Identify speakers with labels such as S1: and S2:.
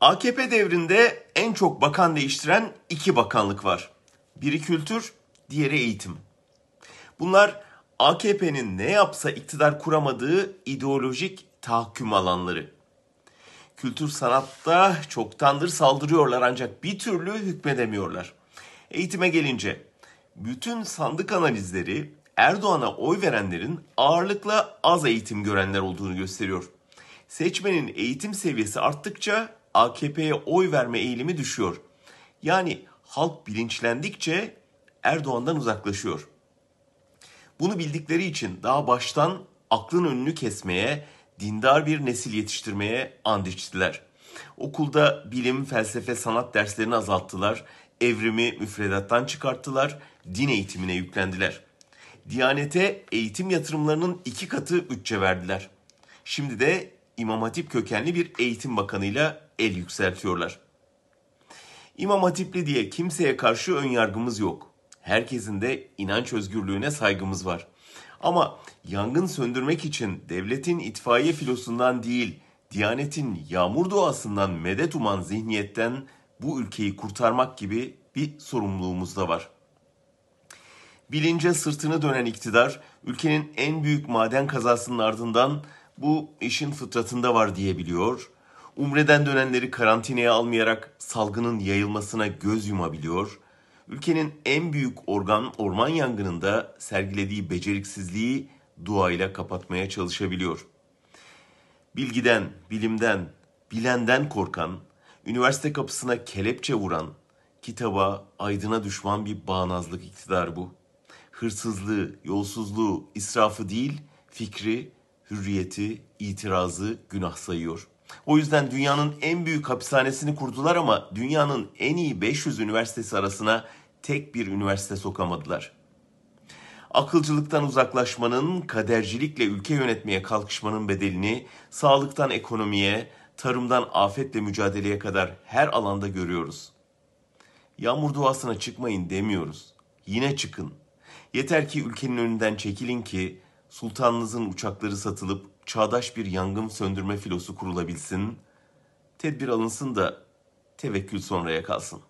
S1: AKP devrinde en çok bakan değiştiren iki bakanlık var. Biri kültür, diğeri eğitim. Bunlar AKP'nin ne yapsa iktidar kuramadığı ideolojik tahakküm alanları. Kültür sanatta çoktandır saldırıyorlar ancak bir türlü hükmedemiyorlar. Eğitime gelince bütün sandık analizleri Erdoğan'a oy verenlerin ağırlıkla az eğitim görenler olduğunu gösteriyor. Seçmenin eğitim seviyesi arttıkça AKP'ye oy verme eğilimi düşüyor. Yani halk bilinçlendikçe Erdoğan'dan uzaklaşıyor. Bunu bildikleri için daha baştan aklın önünü kesmeye, dindar bir nesil yetiştirmeye and içtiler. Okulda bilim, felsefe, sanat derslerini azalttılar, evrimi müfredattan çıkarttılar, din eğitimine yüklendiler. Diyanete eğitim yatırımlarının iki katı bütçe verdiler. Şimdi de İmam Hatip kökenli bir eğitim bakanıyla el yükseltiyorlar. İmam Hatipli diye kimseye karşı ön yargımız yok. Herkesin de inanç özgürlüğüne saygımız var. Ama yangın söndürmek için devletin itfaiye filosundan değil, Diyanetin yağmur duasından medet uman zihniyetten bu ülkeyi kurtarmak gibi bir sorumluluğumuz da var. Bilince sırtını dönen iktidar, ülkenin en büyük maden kazasının ardından bu işin fıtratında var diyebiliyor. Umre'den dönenleri karantinaya almayarak salgının yayılmasına göz yumabiliyor. Ülkenin en büyük organ orman yangınında sergilediği beceriksizliği duayla kapatmaya çalışabiliyor. Bilgiden, bilimden, bilenden korkan, üniversite kapısına kelepçe vuran, kitaba, aydına düşman bir bağnazlık iktidar bu. Hırsızlığı, yolsuzluğu, israfı değil, fikri, hürriyeti, itirazı günah sayıyor. O yüzden dünyanın en büyük hapishanesini kurdular ama dünyanın en iyi 500 üniversitesi arasına tek bir üniversite sokamadılar. Akılcılıktan uzaklaşmanın, kadercilikle ülke yönetmeye kalkışmanın bedelini sağlıktan ekonomiye, tarımdan afetle mücadeleye kadar her alanda görüyoruz. Yağmur duasına çıkmayın demiyoruz. Yine çıkın. Yeter ki ülkenin önünden çekilin ki sultanınızın uçakları satılıp çağdaş bir yangın söndürme filosu kurulabilsin. Tedbir alınsın da tevekkül sonraya kalsın.